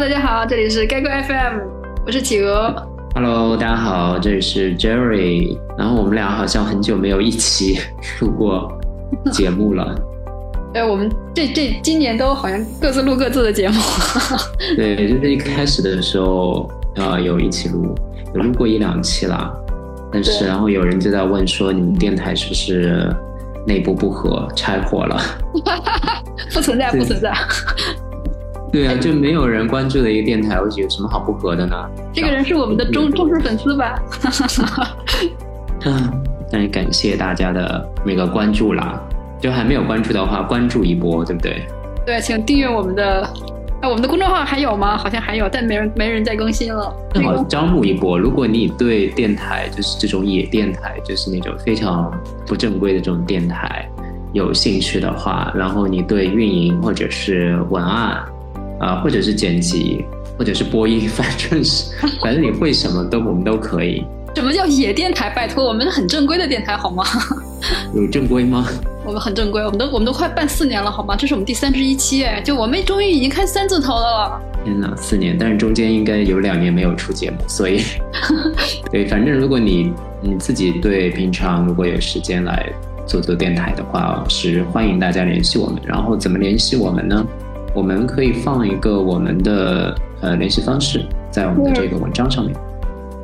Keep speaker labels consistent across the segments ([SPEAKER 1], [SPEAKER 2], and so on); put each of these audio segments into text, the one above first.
[SPEAKER 1] 大家好，这里是该哥 FM，我是企鹅。
[SPEAKER 2] Hello，大家好，这里是 Jerry。然后我们俩好像很久没有一起录过节目了。
[SPEAKER 1] 对，我们这这今年都好像各自录各自的节目。
[SPEAKER 2] 对，就是一开始的时候，呃，有一起录，有录过一两期啦。但是，然后有人就在问说，你们电台是不是内部不和，拆伙了？
[SPEAKER 1] 不存在，不存在。
[SPEAKER 2] 对啊，就没有人关注的一个电台，我觉得有什么好不和的呢？
[SPEAKER 1] 这个人是我们的忠忠实粉丝吧？
[SPEAKER 2] 嗯，那也感谢大家的那个关注啦。就还没有关注的话，关注一波，对不对？
[SPEAKER 1] 对，请订阅我们的。啊，我们的公众号还有吗？好像还有，但没人没人再更新了。
[SPEAKER 2] 正好
[SPEAKER 1] 那个
[SPEAKER 2] 招募一波。如果你对电台，就是这种野电台，就是那种非常不正规的这种电台有兴趣的话，然后你对运营或者是文案，啊、或者是剪辑，或者是播音，反正是反正你会什么都我们都可以。
[SPEAKER 1] 什么叫野电台？拜托，我们很正规的电台好吗？
[SPEAKER 2] 有正规吗？
[SPEAKER 1] 我们很正规，我们都我们都快办四年了好吗？这是我们第三十一期哎，就我们终于已经开三字头的了。
[SPEAKER 2] 天哪，四年，但是中间应该有两年没有出节目，所以对，反正如果你你自己对平常如果有时间来做做电台的话，是欢迎大家联系我们。然后怎么联系我们呢？我们可以放一个我们的呃联系方式在我们的这个文章上面。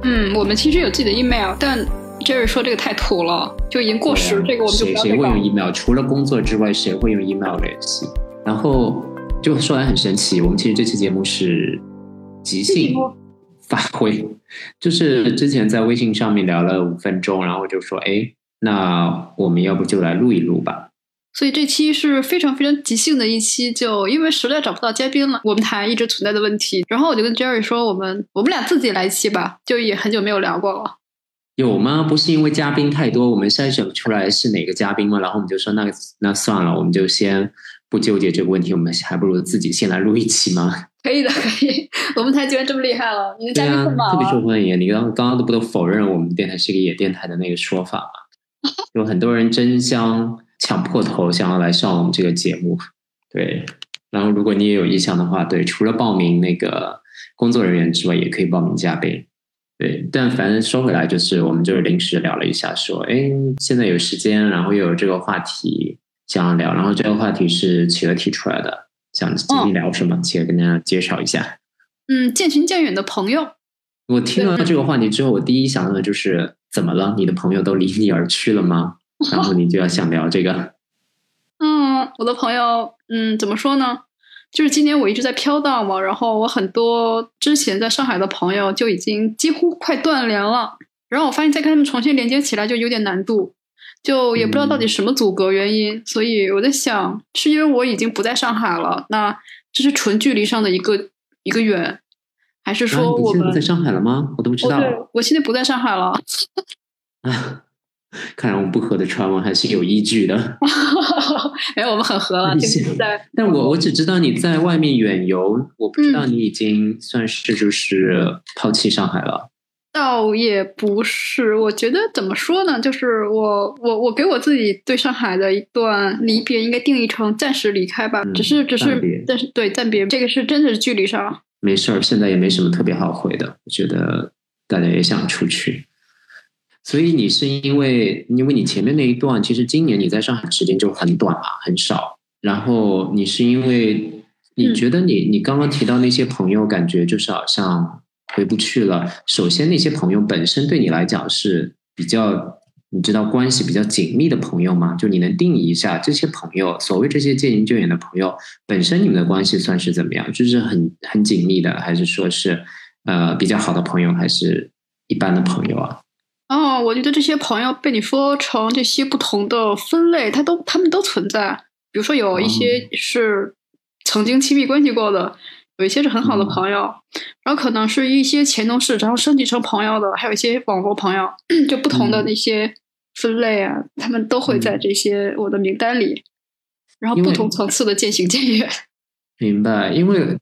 [SPEAKER 1] 嗯，我们其实有自己的 email，但 Jerry 说这个太土了，就已经过时，这个我们就不
[SPEAKER 2] 谁谁会用 email？除了工作之外，谁会用 email 联系？然后就说来很神奇，我们其实这期节目是即兴发挥，就是之前在微信上面聊了五分钟，然后就说，哎，那我们要不就来录一录吧？
[SPEAKER 1] 所以这期是非常非常即兴的一期，就因为实在找不到嘉宾了，我们台一直存在的问题。然后我就跟 Jerry 说，我们我们俩自己来一期吧，就也很久没有聊过了。
[SPEAKER 2] 有吗？不是因为嘉宾太多，我们筛选不出来是哪个嘉宾吗？然后我们就说那那算了，我们就先不纠结这个问题，我们还不如自己先来录一期吗？
[SPEAKER 1] 可以的，可以。我们台居然这么厉害了，你的嘉宾这么，
[SPEAKER 2] 特别受欢迎。你刚刚刚都不都否认我们电台是一个野电台的那个说法吗？有很多人争相抢破头想要来上我们这个节目，对。然后如果你也有意向的话，对，除了报名那个工作人员之外，也可以报名嘉宾。对，但反正说回来，就是我们就是临时聊了一下，说，哎，现在有时间，然后又有这个话题想要聊，然后这个话题是企鹅提出来的，想今天聊什么，企鹅跟大家介绍一下。
[SPEAKER 1] 嗯，渐行渐远的朋友。
[SPEAKER 2] 我听了这个话题之后，我第一想到的就是怎么了？你的朋友都离你而去了吗？然后你就要想聊这个，
[SPEAKER 1] 嗯，我的朋友，嗯，怎么说呢？就是今年我一直在飘荡嘛，然后我很多之前在上海的朋友就已经几乎快断联了，然后我发现再跟他们重新连接起来就有点难度，就也不知道到底什么阻隔原因，所以我在想，是因为我已经不在上海了，那这是纯距离上的一个一个远，还是
[SPEAKER 2] 啊
[SPEAKER 1] 说我
[SPEAKER 2] 现在在上海了吗？我都不知道
[SPEAKER 1] 哦对，我现在不在上海了。
[SPEAKER 2] 啊。看来我们不合的传闻还是有依据的。
[SPEAKER 1] 没有，我们很合了，
[SPEAKER 2] 你
[SPEAKER 1] 这
[SPEAKER 2] 是
[SPEAKER 1] 个在。
[SPEAKER 2] 但我我只知道你在外面远游，我不知
[SPEAKER 1] 嗯
[SPEAKER 2] 道你已经算是就是抛弃上海了。
[SPEAKER 1] 倒也不是，我觉得怎么说呢？就是我我我给我自己对上海的一段离别，应该定义成暂时离开吧。
[SPEAKER 2] 嗯
[SPEAKER 1] 只是只是，但是对暂别，这个是真的是距离上。
[SPEAKER 2] 没事儿，现在也没什么特别好回的。我觉得大家也想出去，所以你是因为因为你前面那一段，其实今年你在上海时间就很短嘛，很少。然后你是因为你觉得你、你刚刚提到那些朋友，感觉就是好像回不去了。首先，那些朋友本身对你来讲是比较。你知道关系比较紧密的朋友吗？就你能定义一下这些朋友，所谓这些渐行渐远的朋友，本身你们的关系算是怎么样？就是很很紧密的，还是说是呃比较好的朋友，还是一般的朋友啊？
[SPEAKER 1] 哦，我觉得这些朋友被你说成这些不同的分类，它都他们都存在。比如说有一些是曾经亲密关系过的，有一些是很好的朋友，然后可能是一些前同事，然后升级成朋友的，还有一些网络朋友，就不同的那些分类啊，他们都会在这些我的名单里。然后不同层次的渐行渐远。
[SPEAKER 2] 明白，因为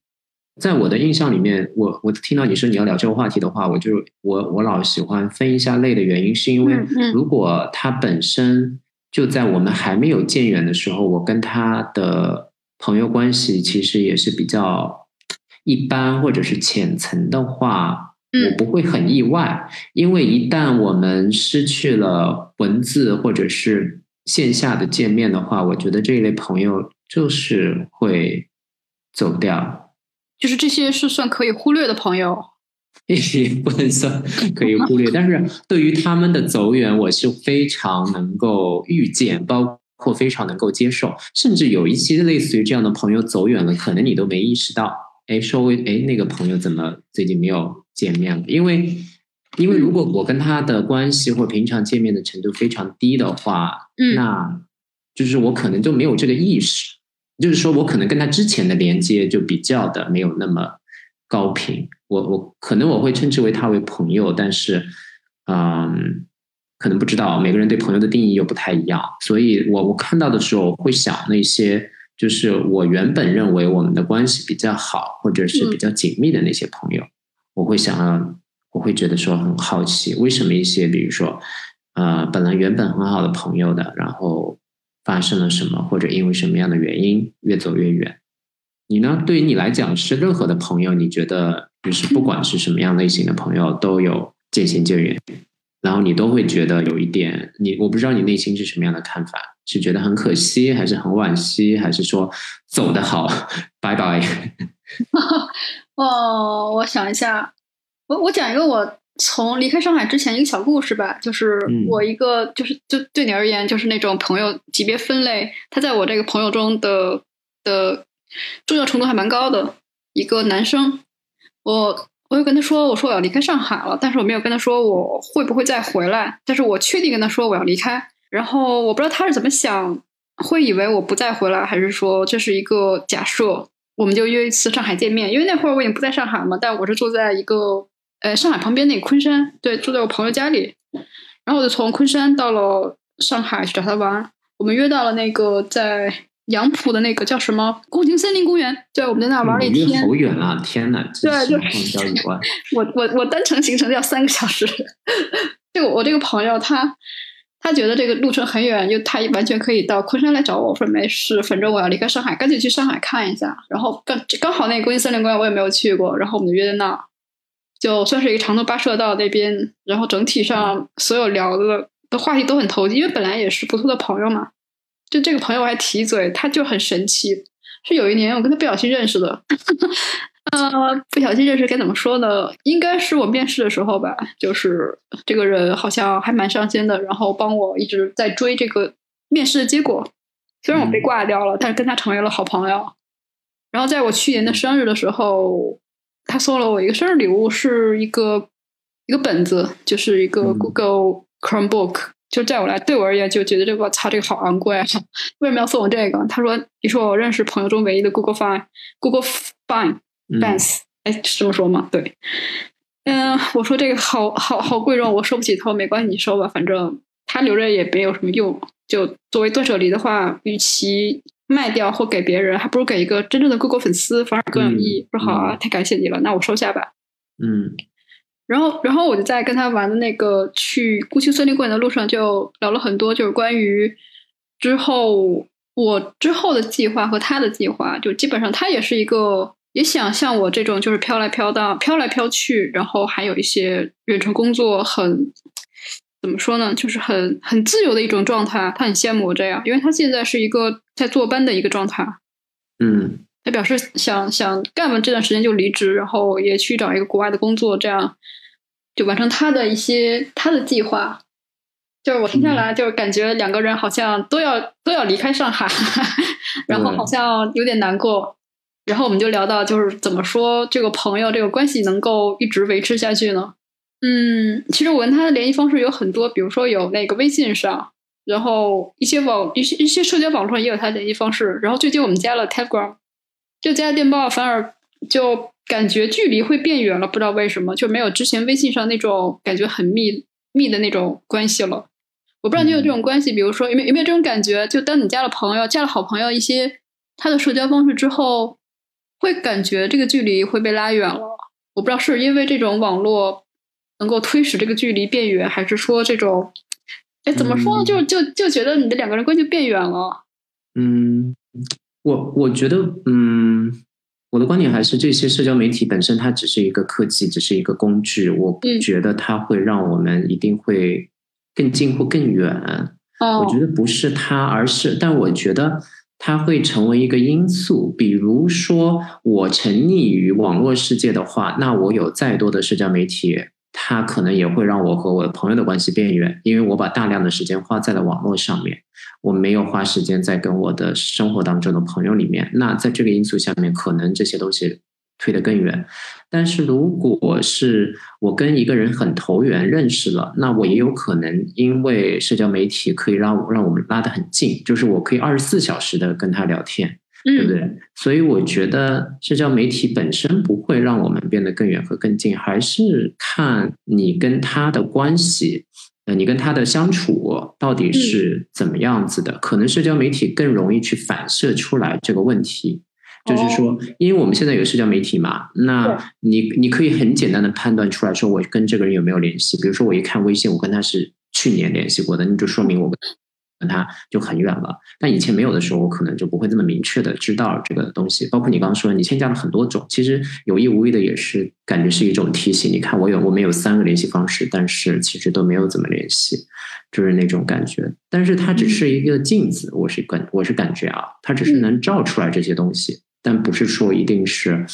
[SPEAKER 2] 在我的印象里面，我我听到你说你要聊这个话题的话，我就我我老喜欢分一下类的原因，是因为如果他本身就在我们还没有渐远的时候，我跟他的朋友关系其实也是比较一般或者是浅层的话，我不会很意外，因为一旦我们失去了文字或者是线下的见面的话，我觉得这一类朋友就是会走掉。
[SPEAKER 1] 就是这些是算可以忽略的朋友，
[SPEAKER 2] 也不能算可以忽略，但是对于他们的走远，我是非常能够预见，包括非常能够接受，甚至有一些类似于这样的朋友走远了，可能你都没意识到。哎，稍微哎，那个朋友怎么最近没有见面了？因为因为如果我跟他的关系或平常见面的程度非常低的话，
[SPEAKER 1] 嗯，
[SPEAKER 2] 那就是我可能就没有这个意识。就是说我可能跟他之前的连接就比较的没有那么高频，我我可能我会称之为他为朋友，但是嗯，可能不知道每个人对朋友的定义又不太一样，所以我我看到的时候会想那些就是我原本认为我们的关系比较好或者是比较紧密的那些朋友，我会想要我会觉得说很好奇，为什么一些比如说呃本来原本很好的朋友的，然后。发生了什么，或者因为什么样的原因越走越远？你呢？对于你来讲，是任何的朋友，你觉得就是不管是什么样类型的朋友，都有渐行渐远，然后你都会觉得有一点，你我不知道你内心是什么样的看法，是觉得很可惜，还是很惋惜，还是说走得好，拜拜？
[SPEAKER 1] 哦，我想一下，我我讲一个我。从离开上海之前一个小故事吧，就是我一个就是就对你而言就是那种朋友级别分类，他在我这个朋友中的的重要程度还蛮高的一个男生。我我就跟他说，我说我要离开上海了，但是我没有跟他说我会不会再回来，但是我确定跟他说我要离开。然后我不知道他是怎么想，会以为我不再回来，还是说这是一个假设？我们就约一次上海见面，因为那会儿我已经不在上海嘛，但我是住在一个。呃，上海旁边那个昆山，对，住在我朋友家里，然后我就从昆山到了上海去找他玩。我们约到了那个在杨浦的那个叫什么宫廷森林公园，对，我们在那玩了一天。
[SPEAKER 2] 好远啊！天呐，
[SPEAKER 1] 对，就。我我我单程行程要三个小时。这个我这个朋友他他觉得这个路程很远，就他完全可以到昆山来找我。我说没事，反正我要离开上海，赶紧去上海看一下。然后刚刚好那个宫廷森林公园我也没有去过，然后我们就约在那儿。就算是一个长途跋涉到那边，然后整体上所有聊的的话题都很投机，因为本来也是不错的朋友嘛。就这个朋友我还提嘴，他就很神奇，是有一年我跟他不小心认识的。呃，不小心认识该怎么说呢？应该是我面试的时候吧，就是这个人好像还蛮上心的，然后帮我一直在追这个面试的结果。虽然我被挂掉了，但是跟他成为了好朋友。然后在我去年的生日的时候。他送了我一个生日礼物，是一个一个本子，就是一个 Google Chromebook。就在我来对我而言，就觉得这个操，这个好昂贵啊！为什么要送我这个？他说：“你说我认识朋友中唯一的 Google Fine，Google Fine，Fans，哎，是这么说吗？对，嗯，我说这个好好好贵重，我收不起头，没关系，你收吧，反正他留着也没有什么用。就作为断舍离的话，与其……卖掉或给别人，还不如给一个真正的 Google 粉丝，反而更有意义。说好啊，太感谢你了，那我收下吧。
[SPEAKER 2] 嗯，
[SPEAKER 1] 然后，然后我就在跟他玩的那个去孤丘森林公园的路上，就聊了很多，就是关于之后我之后的计划和他的计划。就基本上，他也是一个也想像我这种，就是飘来飘荡、飘来飘去，然后还有一些远程工作很。怎么说呢？就是很很自由的一种状态，他很羡慕我这样，因为他现在是一个在坐班的一个状态。
[SPEAKER 2] 嗯，
[SPEAKER 1] 他表示想想干完这段时间就离职，然后也去找一个国外的工作，这样就完成他的一些他的计划。就是我听下来，就是感觉两个人好像都要都要离开上海，然后好像有点难过。然后我们就聊到，就是怎么说这个朋友这个关系能够一直维持下去呢？嗯，其实我跟他的联系方式有很多，比如说有那个微信上，然后一些网一些一些社交网络上也有他的联系方式。然后最近我们加了 Telegram，就加了电报，反而就感觉距离会变远了，不知道为什么，就没有之前微信上那种感觉很密密的那种关系了。我不知道你有这种关系，比如说有没有有没有这种感觉？就当你加了朋友，加了好朋友一些他的社交方式之后，会感觉这个距离会被拉远了。我不知道是因为这种网络。能够推使这个距离变远，还是说这种，哎，怎么说呢？就就就觉得你的两个人关系变远了。
[SPEAKER 2] 嗯，我我觉得，嗯，我的观点还是这些社交媒体本身它只是一个科技，只是一个工具，我不觉得它会让我们一定会更近或更远。我觉得不是它，而是，但我觉得它会成为一个因素。比如说，我沉溺于网络世界的话，那我有再多的社交媒体，它可能也会让我和我的朋友的关系变远，因为我把大量的时间花在了网络上面。我没有花时间在跟我的生活当中的朋友里面，那在这个因素下面，可能这些东西推得更远。但是如果是我跟一个人很投缘认识了，那我也有可能因为社交媒体可以让让我们拉得很近，就是我可以二十四小时的跟他聊天，对不对？所以我觉得社交媒体本身不会让我们变得更远和更近，还是看你跟他的关系。呃，你跟他的相处到底是怎么样子的？可能社交媒体更容易去反射出来这个问题，就是说，因为我们现在有社交媒体嘛，那你你可以很简单的判断出来说，我跟这个人有没有联系。比如说，我一看微信，我跟他是去年联系过的，那就说明我。它就很远了，但以前没有的时候，我可能就不会这么明确的知道这个东西。包括你刚刚说，你添加了很多种，其实有意无意的也是感觉是一种提醒。你看，我有我们有三个联系方式，但是其实都没有怎么联系，就是那种感觉。但是它只是一个镜子，我是感我是感觉啊，它只是能照出来这些东西，但不是说一定是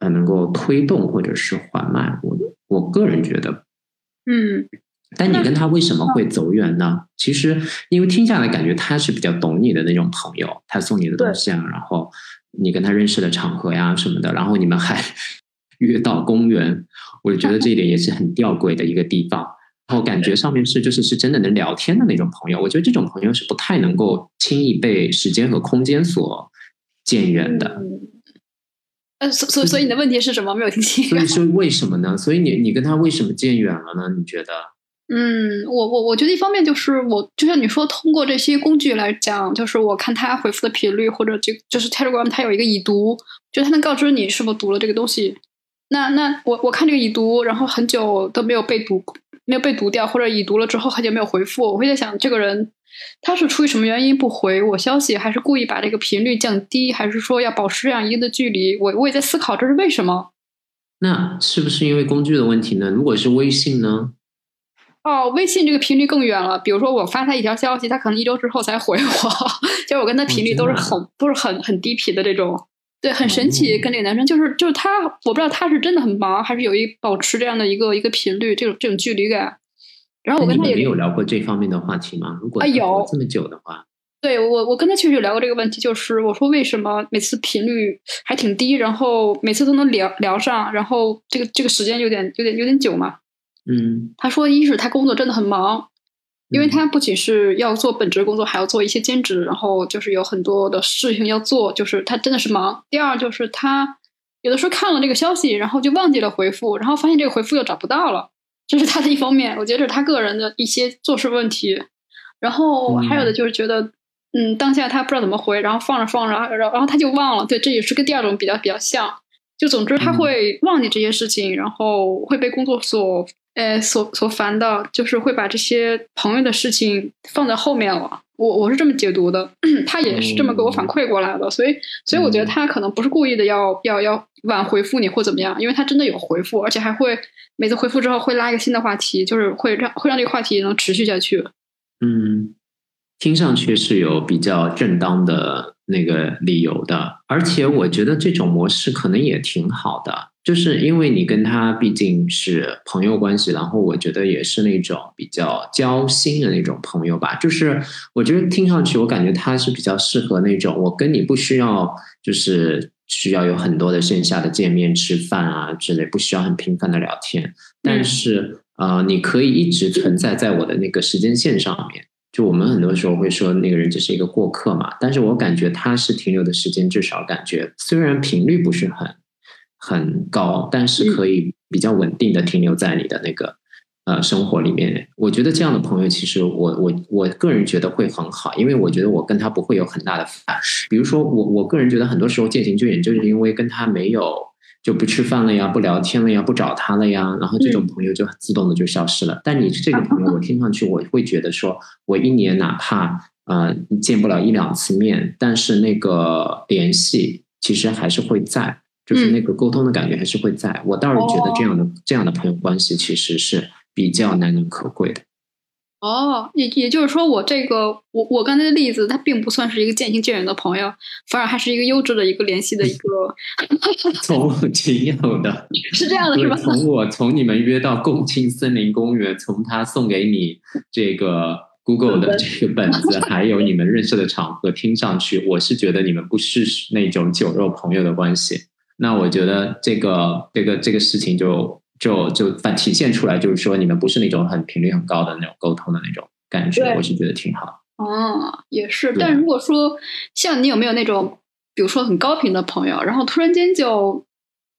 [SPEAKER 2] 呃能够推动或者是缓慢。我我个人觉得，
[SPEAKER 1] 嗯。
[SPEAKER 2] 但你跟他为什么会走远呢？其实，因为听下来感觉他是比较懂你的那种朋友，他送你的东西啊，然后你跟他认识的场合呀什么的，然后你们还 约到公园，我觉得这一点也是很吊诡的一个地方。然后感觉上面是就是是真的能聊天的那种朋友，我觉得这种朋友是不太能够轻易被时间和空间所渐远的。
[SPEAKER 1] 呃，所所所以你的问题是什么？没有听清。
[SPEAKER 2] 所以说为什么呢？所以你你跟他为什么渐远了呢？你觉得？
[SPEAKER 1] 嗯，我我我觉得一方面就是我就像你说，通过这些工具来讲，就是我看他回复的频率，或者就就是 Telegram 它有一个已读，就它能告知你是否读了这个东西。那那我我看这个已读，然后很久都没有被读，没有被读掉，或者已读了之后很久没有回复，我会在想，这个人他是出于什么原因不回我消息，还是故意把这个频率降低，还是说要保持这样一定的距离？我我也在思考这是为什么。
[SPEAKER 2] 那是不是因为工具的问题呢？如果是微信呢？
[SPEAKER 1] 哦，微信这个频率更远了。比如说，我发他一条消息，他可能一周之后才回我。就我跟他频率都是很都是很很低频的这种，对，很神奇。跟那个男生就是就是他，我不知道他是真的很忙，还是有一保持这样的一个一个频率，这种这种距离感。然后我跟他也
[SPEAKER 2] 没有聊过这方面的话题吗？如果
[SPEAKER 1] 啊有
[SPEAKER 2] 这么久的话，
[SPEAKER 1] 对我我跟他确实有聊过这个问题，就是我说为什么每次频率还挺低，然后每次都能聊聊上，然后这个这个时间有点有点有点久嘛。
[SPEAKER 2] 嗯，
[SPEAKER 1] 他说，一是他工作真的很忙，因为他不仅是要做本职工作，还要做一些兼职，然后就是有很多的事情要做，就是他真的是忙。第二就是他有的时候看了这个消息，然后就忘记了回复，然后发现这个回复又找不到了，这是他的一方面。我觉得这是他个人的一些做事问题。然后还有的就是觉得，嗯，当下他不知道怎么回，然后放着放着，然后然后他就忘了。对，这也是跟第二种比较比较像。就总之他会忘记这些事情，然后会被工作所。呃，所所烦的，就是会把这些朋友的事情放在后面了。我我是这么解读的，他也是这么给我反馈过来的。所以，所以我觉得他可能不是故意的，要要要晚回复你或怎么样，因为他真的有回复，而且还会每次回复之后会拉一个新的话题，就是会让会让这个话题能持续下去。
[SPEAKER 2] 嗯，听上去是有比较正当的那个理由的，而且我觉得这种模式可能也挺好的。就是因为你跟他毕竟是朋友关系，然后我觉得也是那种比较交心的那种朋友吧。就是我觉得听上去，我感觉他是比较适合那种我跟你不需要，就是需要有很多的线下的见面吃饭啊之类，不需要很频繁的聊天。但是呃，你可以一直存在在我的那个时间线上面。就我们很多时候会说那个人只是一个过客嘛，但是我感觉他是停留的时间至少感觉虽然频率不是很。很高，但是可以比较稳定的停留在你的那个呃生活里面。我觉得这样的朋友，其实我我我个人觉得会很好，因为我觉得我跟他不会有很大的反。比如说我我个人觉得很多时候渐行渐远，就是因为跟他没有就不吃饭了呀，不聊天了呀，不找他了呀，然后这种朋友就自动的就消失了。但你这个朋友，我听上去我会觉得说，我一年哪怕呃见不了一两次面，但是那个联系其实还是会在。就是那个沟通的感觉还是会在。我倒是觉得这样的这样的朋友关系其实是比较难能可贵的。
[SPEAKER 1] 哦，也也就是说，我这个我我刚才的例子，它并不算是一个渐行渐远的朋友，反而还是一个优质的一个联系的一个。
[SPEAKER 2] 从仅有的，
[SPEAKER 1] 是这样的，是吧？
[SPEAKER 2] 从我从你们约到共青森林公园，从他送给你这个 Google 的这个本子，还有你们认识的场合，听上去我是觉得你们不是那种酒肉朋友的关系。那我觉得这个这个这个事情就。就就反体现出来，就是说你们不是那种很频率很高的那种沟通的那种感觉，我是觉得挺好。
[SPEAKER 1] 哦，也是。但如果说像你有没有那种，比如说很高频的朋友，然后突然间就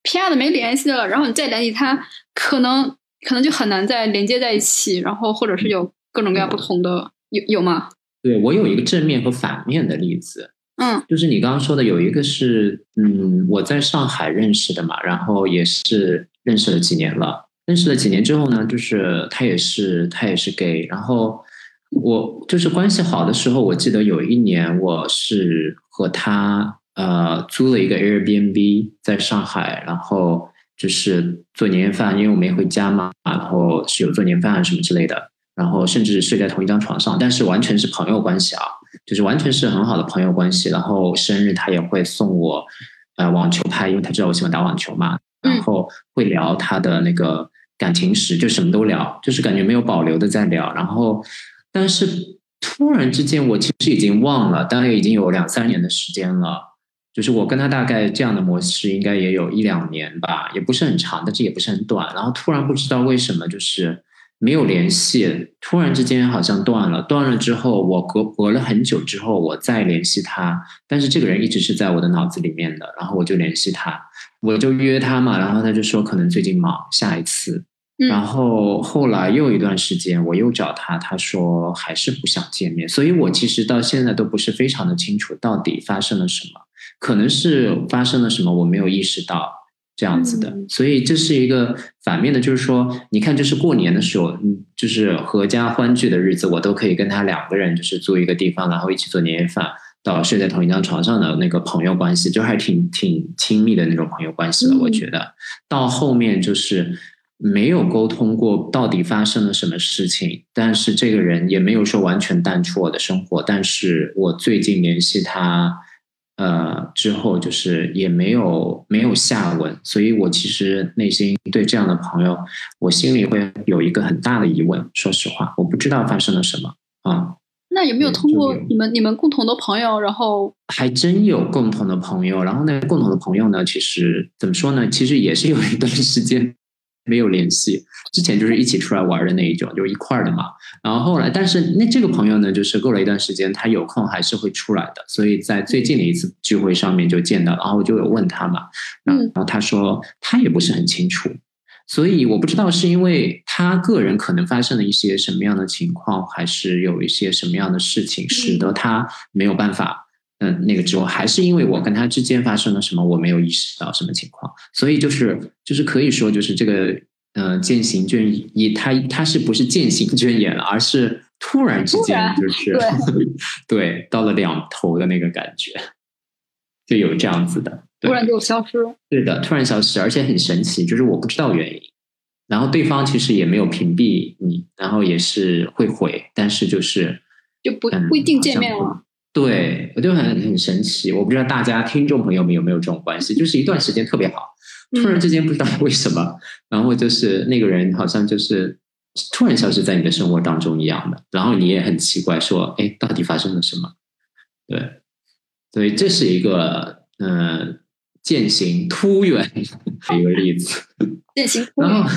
[SPEAKER 1] 啪的没联系了，然后你再联系他，可能可能就很难再连接在一起，然后或者是有各种各样不同的，有有吗？
[SPEAKER 2] 对我有一个正面和反面的例子。
[SPEAKER 1] 嗯，
[SPEAKER 2] 就是你刚刚说的有一个是，嗯，我在上海认识的嘛，然后也是认识了几年了。认识了几年之后呢，就是他也是他也是 gay，然后我就是关系好的时候，我记得有一年我是和他呃租了一个 Airbnb 在上海，然后就是做年夜饭，因为我没回家嘛，然后是有做年饭什么之类的，然后甚至睡在同一张床上，但是完全是朋友关系啊。就是完全是很好的朋友关系，然后生日他也会送我呃网球拍，因为他知道我喜欢打网球嘛，然后会聊他的那个感情史，就什么都聊，就是感觉没有保留的在聊。然后，但是突然之间，我其实已经忘了，大概已经有两三年的时间了。就是我跟他大概这样的模式，应该也有一两年吧，也不是很长，但是也不是很短。然后突然不知道为什么，就是。没有联系，突然之间好像断了。断了之后，我隔隔了很久之后，我再联系他，但是这个人一直是在我的脑子里面的。然后我就联系他，我就约他嘛。然后他就说可能最近忙，下一次。然后后来又一段时间，我又找他，他说还是不想见面。所以我其实到现在都不是非常的清楚到底发生了什么，可能是发生了什么，我没有意识到。这样子的，所以这是一个反面的，就是说，你看，就是过年的时候，嗯，就是合家欢聚的日子，我都可以跟他两个人，就是租一个地方，然后一起做年夜饭，到睡在同一张床上的那个朋友关系，就还挺挺亲密的那种朋友关系了。我觉得到后面就是没有沟通过到底发生了什么事情，但是这个人也没有说完全淡出我的生活，但是我最近联系他。呃，之后就是也没有没有下文，所以我其实内心对这样的朋友，我心里会有一个很大的疑问。说实话，我不知道发生了什么啊。
[SPEAKER 1] 那有没有通过你们你们共同的朋友，然后
[SPEAKER 2] 还真有共同的朋友，然后那共同的朋友呢，其实怎么说呢？其实也是有一段时间。没有联系，之前就是一起出来玩的那一种，就是一块儿的嘛。然后后来，但是那这个朋友呢，就是过了一段时间，他有空还是会出来的。所以在最近的一次聚会上面就见到，然后我就有问他嘛，然后他说他也不是很清楚，所以我不知道是因为他个人可能发生了一些什么样的情况，还是有一些什么样的事情使得他没有办法。嗯，那个之后还是因为我跟他之间发生了什么，我没有意识到什么情况，所以就是就是可以说就是这个呃渐行渐远，他他是不是渐行渐远了，而是突然之间就是对 到了两头的那个感觉，就有这样子的，
[SPEAKER 1] 突然就消失，
[SPEAKER 2] 对的，突然消失，而且很神奇，就是我不知道原因，然后对方其实也没有屏蔽你，然后也是会回，但是就是
[SPEAKER 1] 就不不一定见面了。
[SPEAKER 2] 对，我就很很神奇，我不知道大家听众朋友们有没有这种关系，就是一段时间特别好，突然之间不知道为什么，然后就是那个人好像就是突然消失在你的生活当中一样的，然后你也很奇怪，说，哎，到底发生了什么？对，所以这是一个嗯渐行突远的一个例子，
[SPEAKER 1] 渐行，
[SPEAKER 2] 然后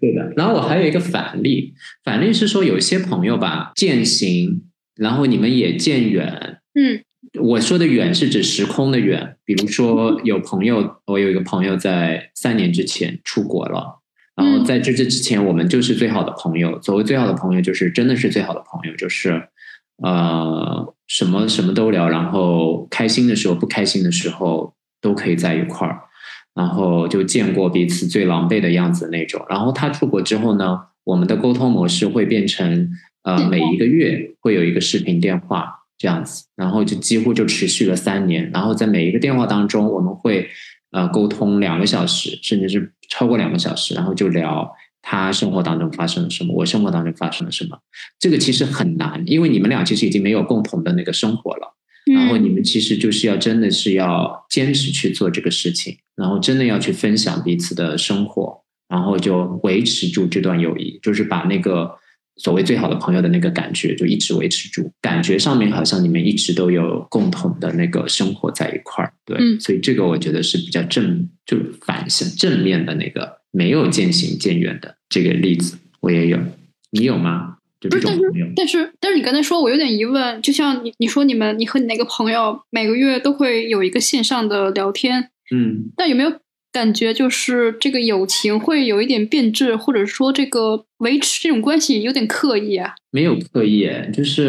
[SPEAKER 2] 对的，然后我还有一个反例，反例是说有些朋友吧渐行。然后你们也渐远，
[SPEAKER 1] 嗯，
[SPEAKER 2] 我说的远是指时空的远。比如说有朋友，我有一个朋友在三年之前出国了，然后在这这之前，我们就是最好的朋友。所谓最好的朋友，就是真的是最好的朋友，就是呃，什么什么都聊，然后开心的时候、不开心的时候都可以在一块儿，然后就见过彼此最狼狈的样子那种。然后他出国之后呢，我们的沟通模式会变成。呃，每一个月会有一个视频电话这样子，然后就几乎就持续了三年。然后在每一个电话当中，我们会呃沟通两个小时，甚至是超过两个小时，然后就聊他生活当中发生了什么，我生活当中发生了什么。这个其实很难，因为你们俩其实已经没有共同的那个生活了。然后你们其实就是要真的是要坚持去做这个事情，然后真的要去分享彼此的生活，然后就维持住这段友谊，就是把那个所谓最好的朋友的那个感觉就一直维持住。感觉上面好像你们一直都有共同的那个生活在一块儿，对，所以这个我觉得是比较正，就反向正面的那个没有渐行渐远的这个例子，我也有，你有吗？
[SPEAKER 1] 不是，但是但是但是你刚才说，我有点疑问。就像你你说你们你和你那个朋友每个月都会有一个线上的聊天，
[SPEAKER 2] 嗯，
[SPEAKER 1] 但有没有感觉就是这个友情会有一点变质，或者说这个维持这种关系有点刻意啊？
[SPEAKER 2] 没有刻意，就是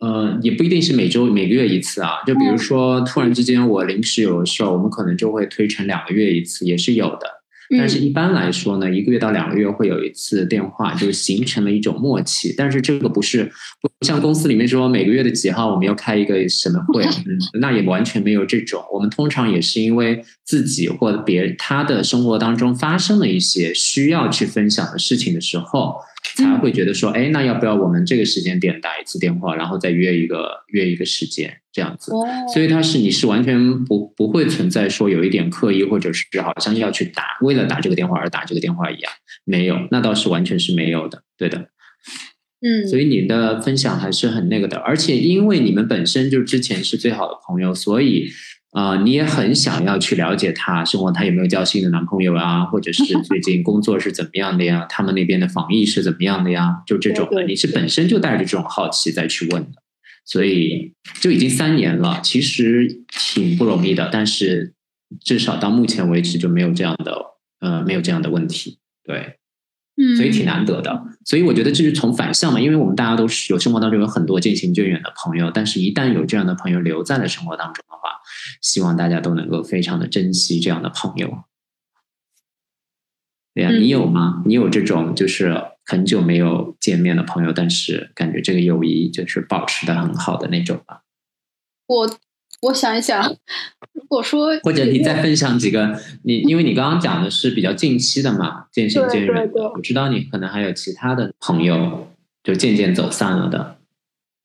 [SPEAKER 2] 呃，也不一定是每周每个月一次啊。就比如说突然之间我临时有事儿，我们可能就会推成两个月一次，也是有的。但是，一般来说呢，一个月到两个月会有一次电话，就形成了一种默契。但是，这个不是不像公司里面说每个月的几号我们要开一个什么会，嗯，那也完全没有这种。我们通常也是因为自己或者别他的生活当中发生了一些需要去分享的事情的时候。才会觉得说，哎，那要不要我们这个时间点打一次电话，然后再约一个约一个时间这样子？所以他是你是完全不不会存在说有一点刻意，或者是好像要去打，为了打这个电话而打这个电话一样，没有，那倒是完全是没有的，对的。
[SPEAKER 1] 嗯，
[SPEAKER 2] 所以你的分享还是很那个的，而且因为你们本身就之前是最好的朋友，所以。啊，你也很想要去了解他生活，他有没有交新的男朋友啊？或者是最近工作是怎么样的呀？他们那边的防疫是怎么样的呀？就这种的，你是本身就带着这种好奇再去问的，所以就已经三年了，其实挺不容易的。但是至少到目前为止就没有这样的呃，没有这样的问题，对。所以挺难得的，所以我觉得这是从反向嘛，因为我们大家都是有生活当中有很多渐行渐远的朋友，但是一旦有这样的朋友留在了生活当中的话，希望大家都能够非常的珍惜这样的朋友。对呀，你有吗？你有这种就是很久没有见面的朋友，但是感觉这个友谊就是保持的很好的那种吗？
[SPEAKER 1] 我。我想一想，如果说
[SPEAKER 2] 或者你再分享几个，你因为你刚刚讲的是比较近期的嘛，渐行渐远的，我知道你可能还有其他的朋友就渐渐走散了的。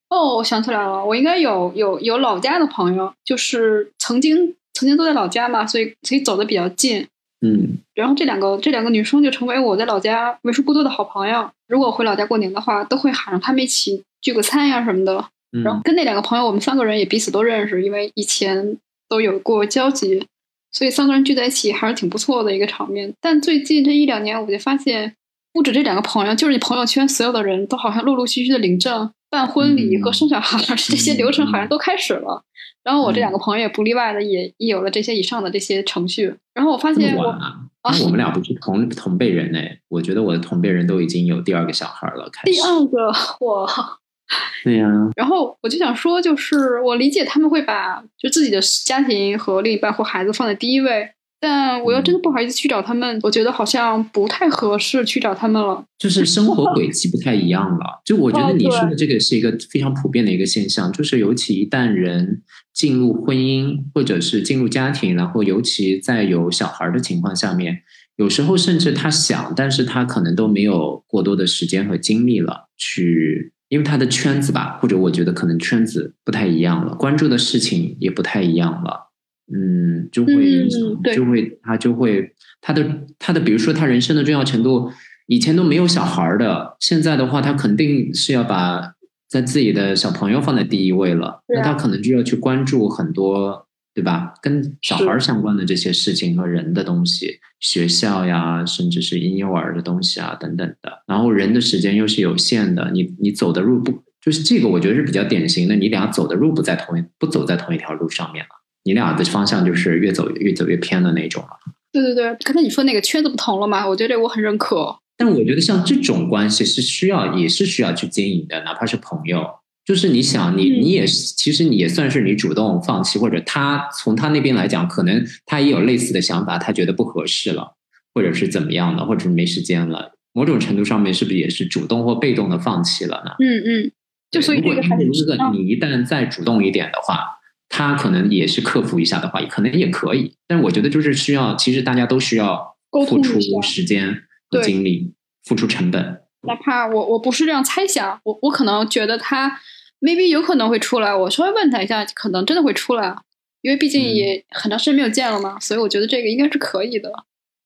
[SPEAKER 1] 哦，我想起来了，我应该有有有老家的朋友，就是曾经曾经都在老家嘛，所以所以走的比较近。
[SPEAKER 2] 嗯，
[SPEAKER 1] 然后这两个这两个女生就成为我在老家为数不多的好朋友。如果回老家过年的话，都会喊上他们一起聚个餐呀什么的。然后跟那两个朋友，我们三个人也彼此都认识，因为以前都有过交集，所以三个人聚在一起还是挺不错的一个场面。但最近这一两年，我就发现，不止这两个朋友，就是你朋友圈所有的人都好像陆陆续续的领证、办婚礼和生小孩 这些流程好像都开始了。然后我这两个朋友也不例外的，也也有了这些以上的这些程序。然后我发现，我啊，
[SPEAKER 2] 我们俩不是同同辈人哎，我觉得我的同辈人都已经有第二个小孩了，开
[SPEAKER 1] 始第二个哇。
[SPEAKER 2] 对呀，
[SPEAKER 1] 然后我就想说，就是我理解他们会把就自己的家庭和另一半或孩子放在第一位，但我又真的不好意思去找他们，我觉得好像不太合适去找他们了。
[SPEAKER 2] 就是生活轨迹不太一样了。就我觉得你说的这个是一个非常普遍的一个现象，就是尤其一旦人进入婚姻或者是进入家庭，然后尤其在有小孩的情况下面，有时候甚至他想，但是他可能都没有过多的时间和精力了去。因为他的圈子吧，或者我觉得可能圈子不太一样了，关注的事情也不太一样了，嗯，就会影响，就会他就会他的他的，比如说他人生的重要程度，以前都没有小孩的，现在的话，他肯定是要把在自己的小朋友放在第一位了，那他可能就要去关注很多。对吧？跟小孩相关的这些事情和人的东西，学校呀，甚至是婴幼儿的东西啊，等等的。然后人的时间又是有限的，你你走的路不就是这个？我觉得是比较典型的，你俩走的路不在同一不走在同一条路上面了，你俩的方向就是越走越走越偏的那种了。
[SPEAKER 1] 对对对，刚才你说那个圈子不同了嘛？我觉得我很认可。
[SPEAKER 2] 但我觉得像这种关系是需要，也是需要去经营的，哪怕是朋友。就是你想，你你也其实你也算是你主动放弃，或者他从他那边来讲，可能他也有类似的想法，他觉得不合适了，或者是怎么样的，或者是没时间了。某种程度上面，是不是也是主动或被动的放弃了呢？
[SPEAKER 1] 嗯嗯，就所以这个
[SPEAKER 2] 如果你一旦再主动一点的话，他可能也是克服一下的话，可能也可以。但我觉得就是需要，其实大家都需要付出时间和精力，付出成本。
[SPEAKER 1] 哪怕我我不是这样猜想，我我可能觉得他 maybe 有可能会出来，我稍微问他一下，可能真的会出来，因为毕竟也很长时间没有见了嘛，所以我觉得这个应该是可以的。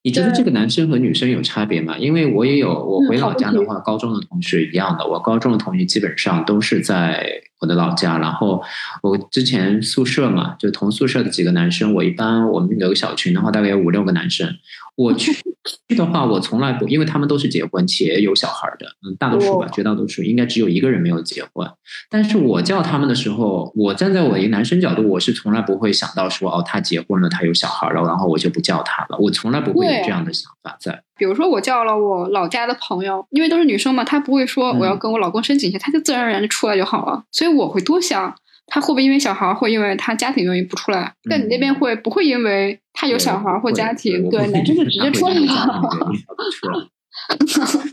[SPEAKER 2] 你觉得这个男生和女生有差别吗？因为我也有，我回老家的话，高中的同学一样的，我高中的同学基本上都是在。我的老家，然后我之前宿舍嘛，就同宿舍的几个男生，我一般我们有个小群的话，大概有五六个男生。我 去的话，我从来不，因为他们都是结婚且有小孩的，嗯，大多数吧，绝大多数应该只有一个人没有结婚。但是我叫他们的时候，我站在我一个男生角度，我是从来不会想到说，哦，他结婚了，他有小孩了，然后我就不叫他了。我从来不会有这样的想法在。
[SPEAKER 1] 比如说，我叫了我老家的朋友，因为都是女生嘛，她不会说我要跟我老公申请一下，她就自然而然就出来就好了。所以我会多想。她会不会因为小孩，会因为她家庭原因不出来？但你那边会不会因为她有小孩或家庭？对，男生就直接出来了。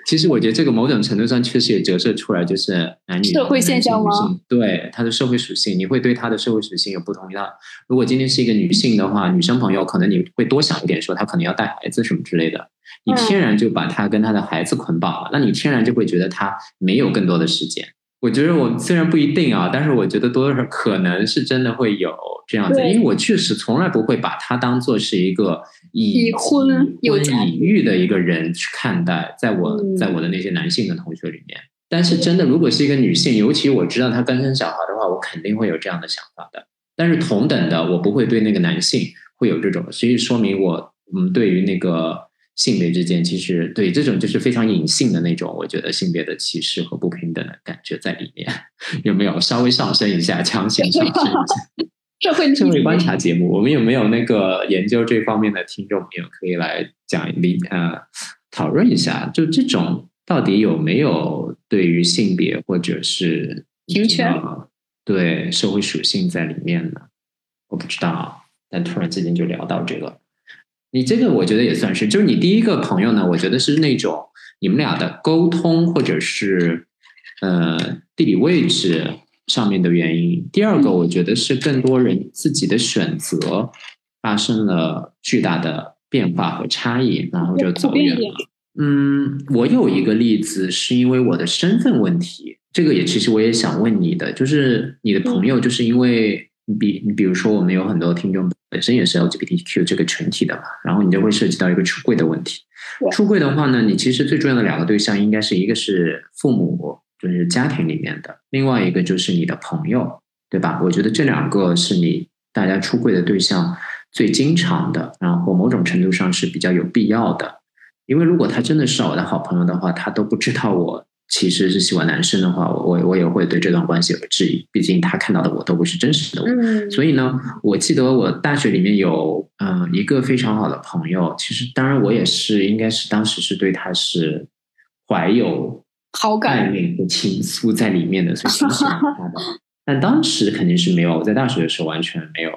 [SPEAKER 2] 其实我觉得这个某种程度上确实也折射出来，就是男女
[SPEAKER 1] 社会现象吗？
[SPEAKER 2] 对他的社会属性，你会对他的社会属性有不同的。如果今天是一个女性的话，女生朋友可能你会多想一点，说她可能要带孩子什么之类的，你天然就把他跟他的孩子捆绑了，那你天然就会觉得他没有更多的时间。我觉得我虽然不一定啊，但是我觉得多多少可能是真的会有这样子，因为我确实从来不会把他当做是一个已婚已育的一个人去看待，在我在我的那些男性的同学里面。但是真的，如果是一个女性，尤其我知道她刚生小孩的话，我肯定会有这样的想法的。但是同等的，我不会对那个男性会有这种，所以说明我嗯，对于那个。性别之间，其实对这种就是非常隐性的那种，我觉得性别的歧视和不平等的感觉在里面，有没有稍微上升一下，强行上升一下？
[SPEAKER 1] 社会
[SPEAKER 2] 社会观察节目，我们有没有那个研究这方面的听众朋友可以来讲理呃讨论一下？就这种到底有没有对于性别或者是
[SPEAKER 1] 平权
[SPEAKER 2] 对社会属性在里面呢？我不知道，但突然之间就聊到这个。你这个我觉得也算是，就是你第一个朋友呢，我觉得是那种你们俩的沟通或者是呃地理位置上面的原因。第二个，我觉得是更多人自己的选择发生了巨大的变化和差异，然后就走远了。嗯，我有一个例子，是因为我的身份问题，这个也其实我也想问你的，就是你的朋友，就是因为你比你比如说，我们有很多听众。本身也是 LGBTQ 这个群体的嘛，然后你就会涉及到一个出柜的问题。出柜的话呢，你其实最重要的两个对象，应该是一个是父母，就是家庭里面的；另外一个就是你的朋友，对吧？我觉得这两个是你大家出柜的对象最经常的，然后某种程度上是比较有必要的。因为如果他真的是我的好朋友的话，他都不知道我。其实是喜欢男生的话，我我也会对这段关系有质疑。毕竟他看到的我都不是真实的我，所以呢，我记得我大学里面有嗯一个非常好的朋友。其实当然我也是，应该是当时是对他是怀有
[SPEAKER 1] 好感、
[SPEAKER 2] 暧昧和情愫在里面的，所以喜欢他的。但当时肯定是没有，我在大学的时候完全没有。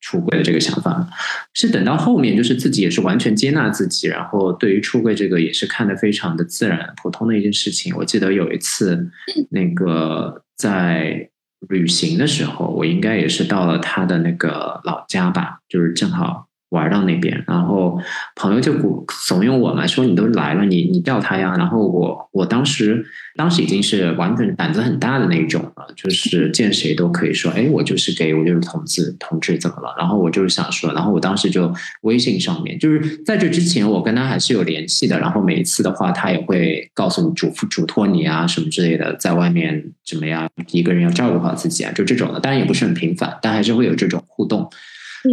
[SPEAKER 2] 出柜的这个想法，是等到后面，就是自己也是完全接纳自己，然后对于出柜这个也是看得非常的自然、普通的一件事情。我记得有一次，那个在旅行的时候，我应该也是到了他的那个老家吧，就是正好。玩到那边，然后朋友就鼓怂恿我嘛，说你都来了，你你叫他呀。然后我我当时当时已经是完全胆子很大的那种了，就是见谁都可以说，哎，我就是 gay，我就是同志，同志怎么了？然后我就是想说，然后我当时就微信上面，就是在这之前我跟他还是有联系的。然后每一次的话，他也会告诉你嘱咐嘱托你啊什么之类的，在外面怎么样，一个人要照顾好自己啊，就这种的。当然也不是很频繁，但还是会有这种互动。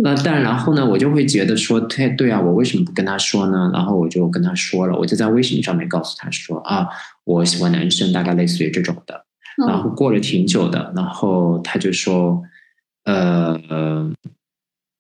[SPEAKER 2] 那但然后呢，我就会觉得说，对对啊，我为什么不跟他说呢？然后我就跟他说了，我就在微信上面告诉他说啊，我喜欢男生，大概类似于这种的。然后过了挺久的，然后他就说，呃，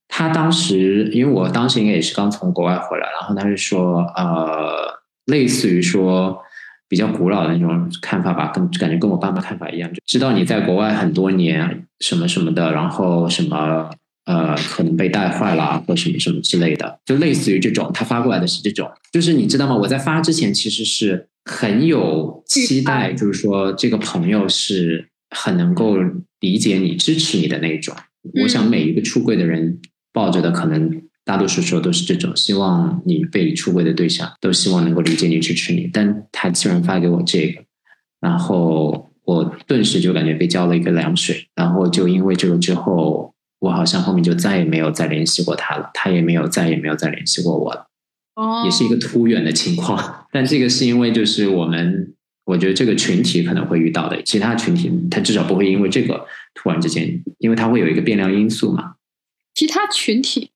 [SPEAKER 2] 他当时因为我当时应该也是刚从国外回来，然后他就说，呃，类似于说比较古老的那种看法吧，跟感觉跟我爸妈看法一样，就知道你在国外很多年什么什么的，然后什么。呃，可能被带坏了，或什么什么之类的，就类似于这种。他发过来的是这种，就是你知道吗？我在发之前其实是很有期待，就是说这个朋友是很能够理解你、支持你的那种。我想每一个出柜的人抱着的可能大多数时候都是这种，希望你被出柜的对象都希望能够理解你、支持你。但他竟然发给我这个，然后我顿时就感觉被浇了一个凉水。然后就因为这个之后，我好像后面就再也没有再联系过他了，他也没有再也没有再联系过我了。
[SPEAKER 1] 哦，
[SPEAKER 2] 也是一个突远的情况，但这个是因为就是我们，我觉得这个群体可能会遇到的，其他群体他至少不会因为这个突然之间，因为他会有一个变量因素嘛。
[SPEAKER 1] 其他群体，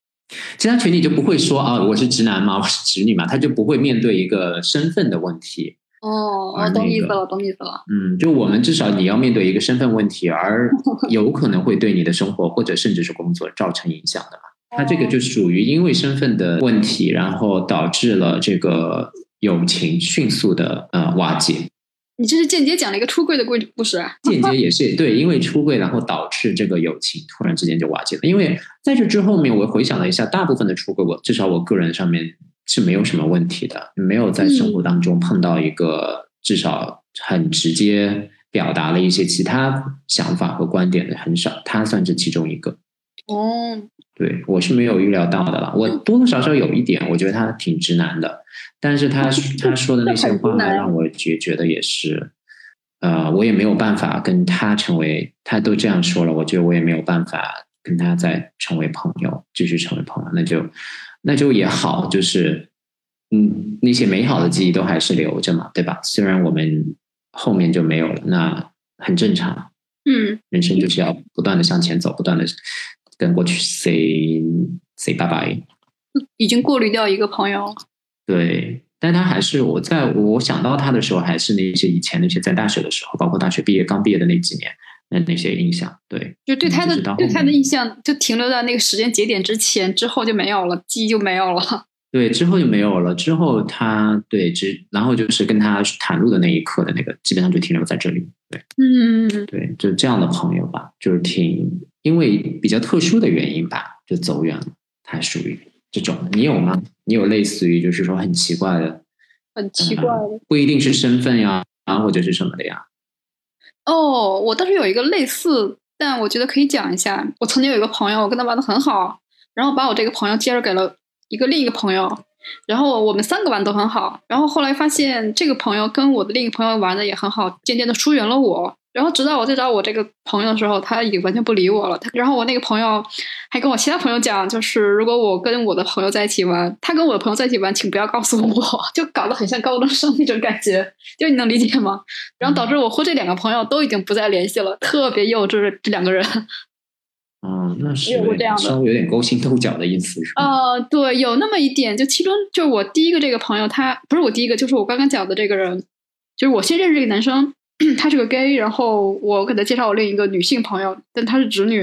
[SPEAKER 2] 其他群体就不会说啊，我是直男嘛，我是直女嘛，他就不会面对一个身份的问题。
[SPEAKER 1] 哦，我懂意思了，懂意思了。
[SPEAKER 2] 嗯，就我们至少你要面对一个身份问题，而 有可能会对你的生活或者甚至是工作造成影响的嘛。他这个就属于因为身份的问题，然后导致了这个友情迅速的呃瓦解。
[SPEAKER 1] 你这是间接讲了一个出柜的故故事啊？
[SPEAKER 2] 间接也是对，因为出柜，然后导致这个友情突然之间就瓦解了。因为在这之后面，我回想了一下，大部分的出柜，我至少我个人上面是没有什么问题的，没有在生活当中碰到一个至少很直接表达了一些其他想法和观点的很少，他算是其中一个。
[SPEAKER 1] 哦。
[SPEAKER 2] 对，我是没有预料到的了。我多多少少有一点，我觉得他挺直男的，但是他 他说的那些话让我觉觉得也是，呃，我也没有办法跟他成为，他都这样说了，我觉得我也没有办法跟他再成为朋友，继续成为朋友，那就那就也好，就是嗯，那些美好的记忆都还是留着嘛，对吧？虽然我们后面就没有了，那很正常，
[SPEAKER 1] 嗯，
[SPEAKER 2] 人生就是要不断的向前走，不断的。跟过去 say say bye bye，
[SPEAKER 1] 已经过滤掉一个朋友。
[SPEAKER 2] 对，但他还是我在我想到他的时候，还是那些以前那些在大学的时候，包括大学毕业刚毕业的那几年，那那些印象。对，
[SPEAKER 1] 就对他的对他的印象就停留在那个时间节点之前，之后就没有了，记忆就没有了。
[SPEAKER 2] 对，之后就没有了。之后他对只然后就是跟他袒露的那一刻的那个，基本上就停留在这里。对，
[SPEAKER 1] 嗯，
[SPEAKER 2] 对，就这样的朋友吧，就是挺。因为比较特殊的原因吧，就走远了。他属于这种，你有吗？你有类似于就是说很奇怪的，
[SPEAKER 1] 很奇怪的，
[SPEAKER 2] 不一定是身份呀，啊或者是什么的呀？
[SPEAKER 1] 哦，我倒是有一个类似，但我觉得可以讲一下。我曾经有一个朋友，我跟他玩的很好，然后把我这个朋友介绍给了一个另一个朋友，然后我们三个玩都很好，然后后来发现这个朋友跟我的另一个朋友玩的也很好，渐渐的疏远了我。然后直到我再找我这个朋友的时候，他已经完全不理我了。他然后我那个朋友还跟我其他朋友讲，就是如果我跟我的朋友在一起玩，他跟我的朋友在一起玩，请不要告诉我，就搞得很像高中生那种感觉。就你能理解吗？然后导致我和这两个朋友都已经不再联系了，特别幼稚。这两个人，
[SPEAKER 2] 嗯，那是稍微有点勾心斗角的意思，是
[SPEAKER 1] 吧？呃，对，有那么一点。就其中，就是我第一个这个朋友，他不是我第一个，就是我刚刚讲的这个人，就是我先认识这个男生。他是个 gay，然后我给他介绍我另一个女性朋友，但她是直女，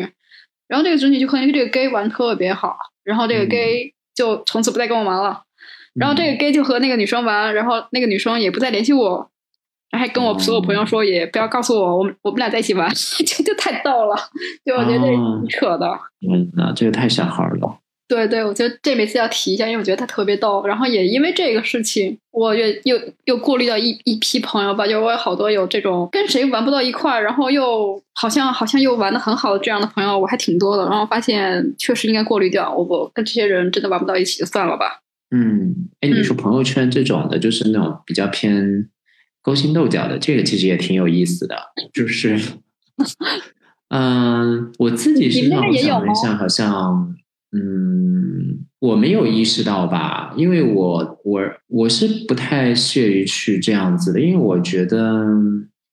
[SPEAKER 1] 然后这个直女就和这个 gay 玩特别好，然后这个 gay 就从此不再跟我玩了，然后这个 gay 就和那个女生玩，然后那个女生也不再联系我，还跟我所有朋友说也不要告诉我，我们我们俩在一起玩，就就太逗了，就我觉得挺扯的，
[SPEAKER 2] 嗯，那这个太小孩了。
[SPEAKER 1] 对对，我觉得这每次要提一下，因为我觉得他特别逗。然后也因为这个事情，我也又又过滤掉一一批朋友吧，就我有好多有这种跟谁玩不到一块儿，然后又好像好像又玩的很好的这样的朋友，我还挺多的。然后发现确实应该过滤掉，我我跟这些人真的玩不到一起，就算了吧。
[SPEAKER 2] 嗯，哎，你说朋友圈这种的，就是那种比较偏勾心斗角的，这个其实也挺有意思的。就是，嗯，我自己是想了一下，好像。嗯，我没有意识到吧，因为我我我是不太屑于去这样子的，因为我觉得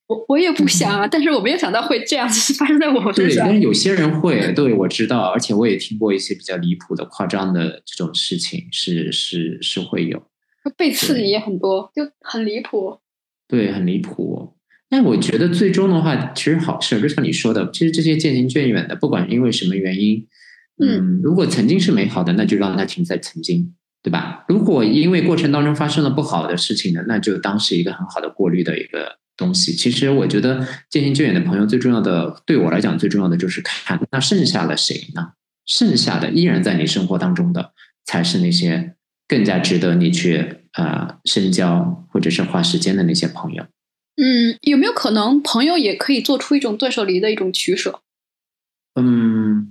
[SPEAKER 1] 我我也不想啊，但是我没有想到会这样子发生在我身
[SPEAKER 2] 上。对，但是有些人会，对我知道，而且我也听过一些比较离谱的、夸张的这种事情，是是是会有
[SPEAKER 1] 被刺激也很多，就很离谱。
[SPEAKER 2] 对，很离谱。但我觉得最终的话，其实好事，就像你说的，其实这些渐行渐远的，不管因为什么原因。嗯，如果曾经是美好的，那就让它停在曾经，对吧？如果因为过程当中发生了不好的事情呢，那就当是一个很好的过滤的一个东西。其实我觉得渐行渐远的朋友，最重要的对我来讲，最重要的就是看那剩下了谁呢？剩下的依然在你生活当中的，才是那些更加值得你去呃深交或者是花时间的那些朋友。
[SPEAKER 1] 嗯，有没有可能朋友也可以做出一种断舍离的一种取舍？
[SPEAKER 2] 嗯。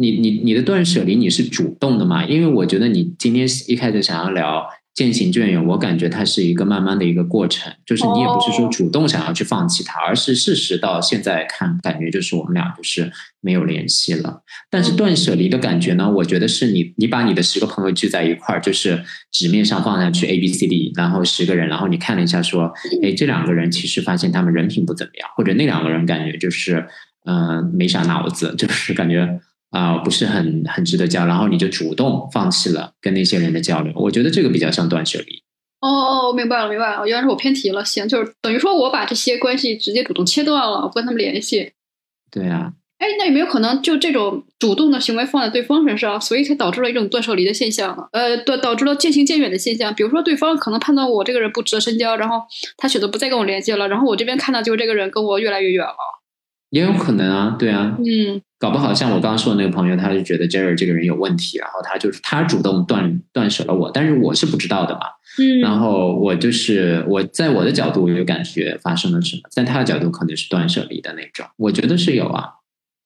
[SPEAKER 2] 你你你的断舍离你是主动的嘛？因为我觉得你今天一开始想要聊渐行渐远，我感觉它是一个慢慢的一个过程，就是你也不是说主动想要去放弃它，而是事实到现在看，感觉就是我们俩就是没有联系了。但是断舍离的感觉呢，我觉得是你你把你的十个朋友聚在一块儿，就是纸面上放下去 A B C D，然后十个人，然后你看了一下说，哎，这两个人其实发现他们人品不怎么样，或者那两个人感觉就是嗯没啥脑子，就是感觉。啊，不是很很值得交，然后你就主动放弃了跟那些人的交流，我觉得这个比较像断舍离。
[SPEAKER 1] 哦哦，明白了明白了，原来是我偏题了。行，就是等于说我把这些关系直接主动切断了，不跟他们联系。
[SPEAKER 2] 对啊。
[SPEAKER 1] 哎，那有没有可能就这种主动的行为放在对方身上，所以才导致了一种断舍离的现象呢？呃，导导致了渐行渐远的现象。比如说，对方可能判断我这个人不值得深交，然后他选择不再跟我联系了，然后我这边看到就是这个人跟我越来越远了。
[SPEAKER 2] 也有可能啊，对啊，
[SPEAKER 1] 嗯。
[SPEAKER 2] 搞不好像我刚刚说的那个朋友，他就觉得 Jerry 这个人有问题，然后他就是他主动断断舍了我，但是我是不知道的嘛。
[SPEAKER 1] 嗯，
[SPEAKER 2] 然后我就是我在我的角度有感觉发生了什么，在他的角度可能是断舍离的那种，我觉得是有啊。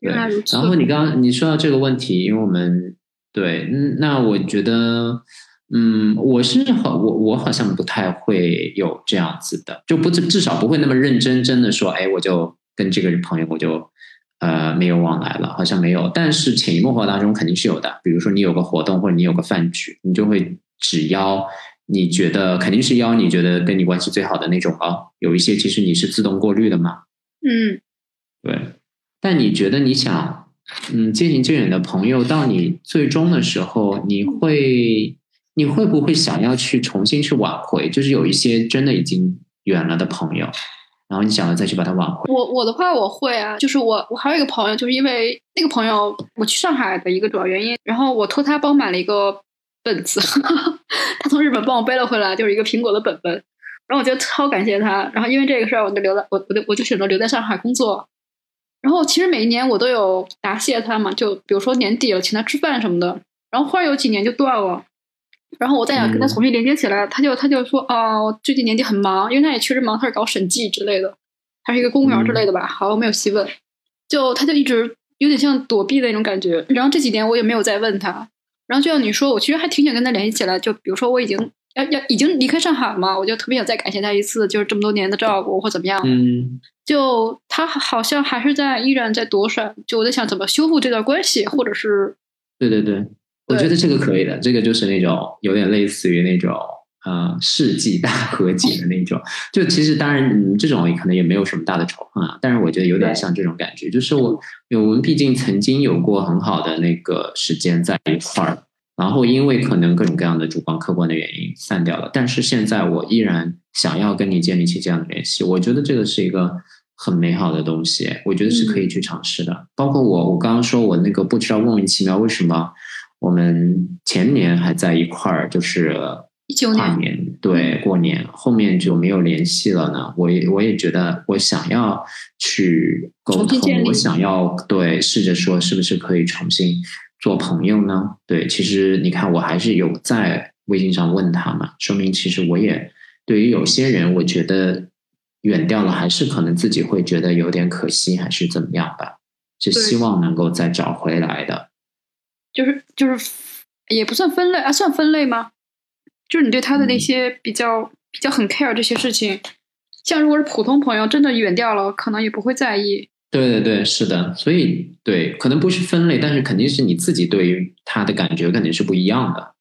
[SPEAKER 2] 对，然后你刚刚你说到这个问题，因为我们对，嗯，那我觉得，嗯，我是好，我我好像不太会有这样子的，就不至至少不会那么认真真的说，哎，我就跟这个朋友我就。呃，没有往来了，好像没有。但是潜移默化当中肯定是有的。比如说你有个活动，或者你有个饭局，你就会只邀你觉得肯定是邀你觉得跟你关系最好的那种啊。有一些其实你是自动过滤的嘛。
[SPEAKER 1] 嗯，
[SPEAKER 2] 对。但你觉得你想嗯渐行渐远的朋友，到你最终的时候，你会你会不会想要去重新去挽回？就是有一些真的已经远了的朋友。然后你想要再去把它挽回？
[SPEAKER 1] 我我的话我会啊，就是我我还有一个朋友，就是因为那个朋友我去上海的一个主要原因，然后我托他帮我买了一个本子，他从日本帮我背了回来，就是一个苹果的本本，然后我觉得超感谢他，然后因为这个事儿我就留在我我就我就选择留在上海工作，然后其实每一年我都有答谢他嘛，就比如说年底了请他吃饭什么的，然后忽然有几年就断了。然后我再想跟他重新连接起来，他就他就说哦，最近年纪很忙，因为他也确实忙，他是搞审计之类的，他是一个公务员之类的吧。好，我没有细问，就他就一直有点像躲避的那种感觉。然后这几年我也没有再问他。然后就像你说，我其实还挺想跟他联系起来。就比如说我已经要要已经离开上海嘛，我就特别想再感谢他一次，就是这么多年的照顾或怎么样。
[SPEAKER 2] 嗯，
[SPEAKER 1] 就他好像还是在依然在躲闪。就我在想怎么修复这段关系，或者是
[SPEAKER 2] 对对对。我觉得这个可以的，这个就是那种有点类似于那种呃世纪大和解的那种。就其实当然，嗯这种可能也没有什么大的仇恨啊，但是我觉得有点像这种感觉，就是我我们毕竟曾经有过很好的那个时间在一块儿，然后因为可能各种各样的主观客观的原因散掉了，但是现在我依然想要跟你建立起这样的联系，我觉得这个是一个很美好的东西，我觉得是可以去尝试的。包括我，我刚刚说我那个不知道莫名其妙为什么。我们前年还在一块儿，就是跨年，对过年，后面就没有联系了呢。我也我也觉得，我想要去沟通，我想要对试着说，是不是可以重新做朋友呢？对，其实你看，我还是有在微信上问他嘛，说明其实我也对于有些人，我觉得远掉了，还是可能自己会觉得有点可惜，还是怎么样吧？是希望能够再找回来的。
[SPEAKER 1] 就是就是，也不算分类啊，算分类吗？就是你对他的那些比较比较很 care 这些事情，像如果是普通朋友，真的远掉了，可能也不会在意。
[SPEAKER 2] 对对对，是的，所以对，可能不是分类，但是肯定是你自己对于他的感觉肯定是不一样的，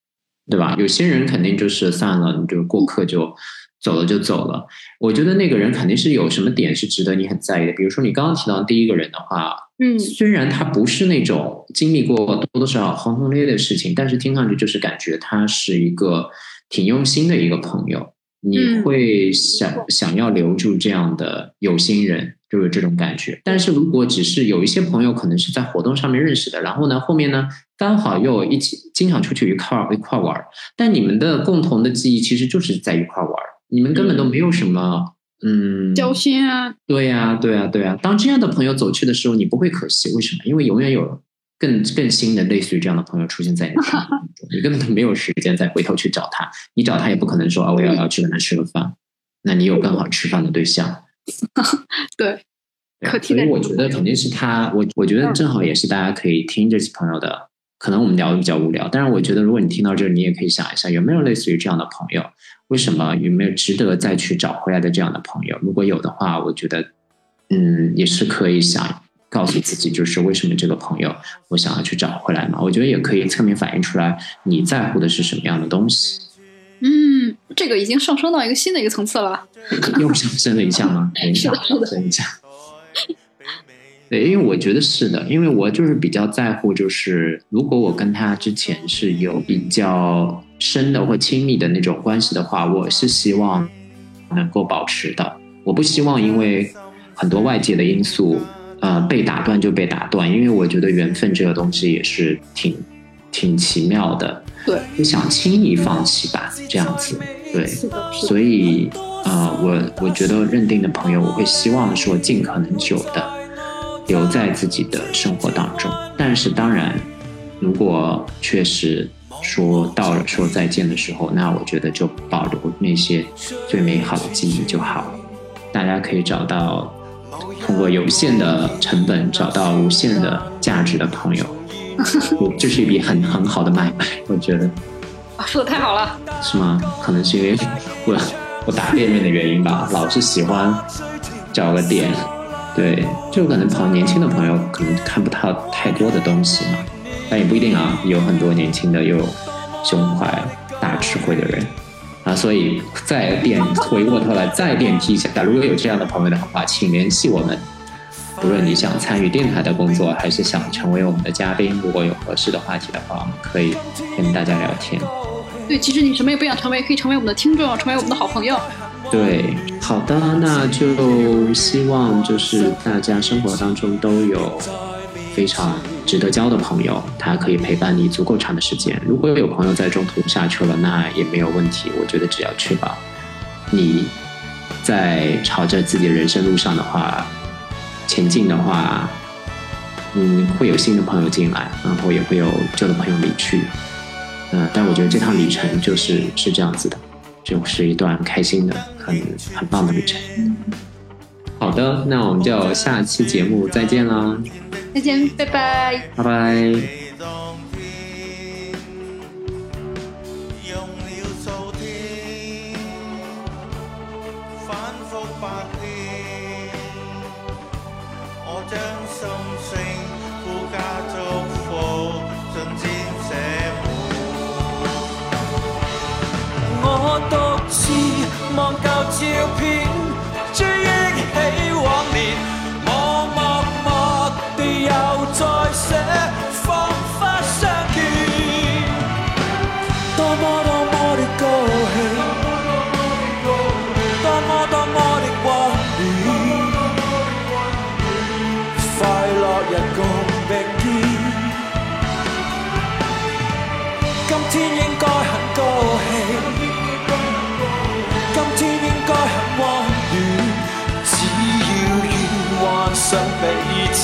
[SPEAKER 2] 对吧？有些人肯定就是散了，你就过客就。走了就走了，我觉得那个人肯定是有什么点是值得你很在意的。比如说你刚刚提到第一个人的话，
[SPEAKER 1] 嗯，
[SPEAKER 2] 虽然他不是那种经历过多多少少轰轰烈烈的事情，但是听上去就是感觉他是一个挺用心的一个朋友。你会想想要留住这样的有心人，就是这种感觉。但是如果只是有一些朋友可能是在活动上面认识的，然后呢后面呢刚好又一起经常出去一块一块玩，但你们的共同的记忆其实就是在一块玩。你们根本都没有什么，嗯，
[SPEAKER 1] 交心啊。
[SPEAKER 2] 对呀，对呀，对呀。当这样的朋友走去的时候，你不会可惜，为什么？因为永远有更更新的类似于这样的朋友出现在你的生命中，你根本都没有时间再回头去找他。你找他也不可能说啊，我要要去跟他吃个饭，那你有更好吃饭的对象。
[SPEAKER 1] 对，可替代。
[SPEAKER 2] 所以我觉得肯定是他，我我觉得正好也是大家可以听这些朋友的。可能我们聊的比较无聊，但是我觉得如果你听到这，你也可以想一下，有没有类似于这样的朋友？为什么有没有值得再去找回来的这样的朋友？如果有的话，我觉得，嗯，也是可以想告诉自己，就是为什么这个朋友我想要去找回来嘛？我觉得也可以侧面反映出来你在乎的是什么样的东西。
[SPEAKER 1] 嗯，这个已经上升到一个新的一个层次了，
[SPEAKER 2] 又上升了一下吗？
[SPEAKER 1] 是的，是的，
[SPEAKER 2] 升一下。对，因为我觉得是的，因为我就是比较在乎，就是如果我跟他之前是有比较深的或亲密的那种关系的话，我是希望能够保持的。我不希望因为很多外界的因素，呃，被打断就被打断。因为我觉得缘分这个东西也是挺挺奇妙的，
[SPEAKER 1] 对，
[SPEAKER 2] 不想轻易放弃吧，这样子，对，所以，呃，我我觉得认定的朋友，我会希望说尽可能久的。留在自己的生活当中，但是当然，如果确实说到了说再见的时候，那我觉得就保留那些最美好的记忆就好了。大家可以找到通过有限的成本找到无限的价值的朋友，这是一笔很很好的买卖，我觉得。
[SPEAKER 1] 啊，说的太好了。
[SPEAKER 2] 是吗？可能是因为我我打店面的原因吧，老是喜欢找个点。对，就可能朋年轻的朋友可能看不到太多的东西嘛，但也不一定啊，有很多年轻的又胸怀大智慧的人啊，所以再点回过头来再点提一下，如果有这样的朋友的话，请联系我们。无论你想参与电台的工作，还是想成为我们的嘉宾，如果有合适的话题的话，我们可以跟大家聊天。
[SPEAKER 1] 对，其实你什么也不想成为，可以成为我们的听众，成为我们的好朋友。
[SPEAKER 2] 对，好的，那就希望就是大家生活当中都有非常值得交的朋友，他可以陪伴你足够长的时间。如果有朋友在中途下去了，那也没有问题。我觉得只要确保你在朝着自己的人生路上的话前进的话，嗯，会有新的朋友进来，然后也会有旧的朋友离去。嗯，但我觉得这趟旅程就是是这样子的。就是一段开心的、很很棒的旅程。好的，那我们就下期节目再见啦！
[SPEAKER 1] 再见，拜拜，
[SPEAKER 2] 拜拜。
[SPEAKER 3] 今天应该很高兴，今天应该很温暖，只要愿幻想彼此。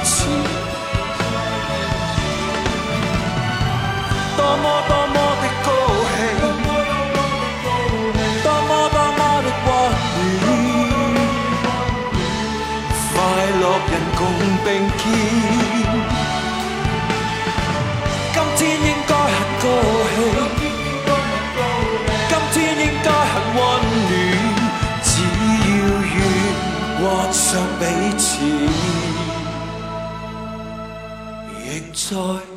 [SPEAKER 3] 彼此。多么多么的高兴，多么多么的温暖，快乐人共并肩。今天应该很高兴，今天应该很温暖，只要愿幻想彼此，亦在。